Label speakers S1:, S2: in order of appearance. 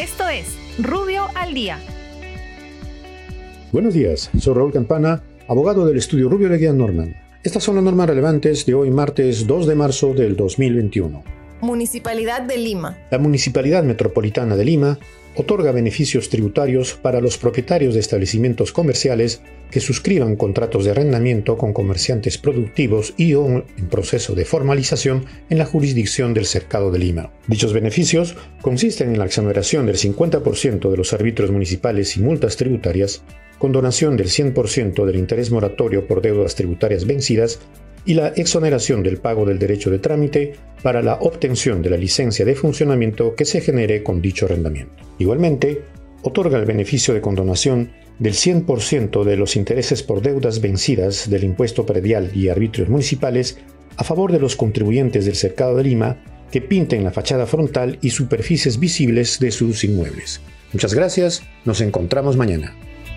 S1: Esto es Rubio al Día.
S2: Buenos días, soy Raúl Campana, abogado del estudio Rubio Leguía Norman. Estas son las normas relevantes de hoy martes 2 de marzo del 2021.
S3: Municipalidad de Lima.
S2: La Municipalidad Metropolitana de Lima otorga beneficios tributarios para los propietarios de establecimientos comerciales que suscriban contratos de arrendamiento con comerciantes productivos y o en proceso de formalización en la jurisdicción del Cercado de Lima. Dichos beneficios consisten en la exoneración del 50% de los arbitrios municipales y multas tributarias, con donación del 100% del interés moratorio por deudas tributarias vencidas y la exoneración del pago del derecho de trámite para la obtención de la licencia de funcionamiento que se genere con dicho arrendamiento. Igualmente, otorga el beneficio de condonación del 100% de los intereses por deudas vencidas del impuesto predial y arbitrios municipales a favor de los contribuyentes del Cercado de Lima que pinten la fachada frontal y superficies visibles de sus inmuebles. Muchas gracias, nos encontramos mañana.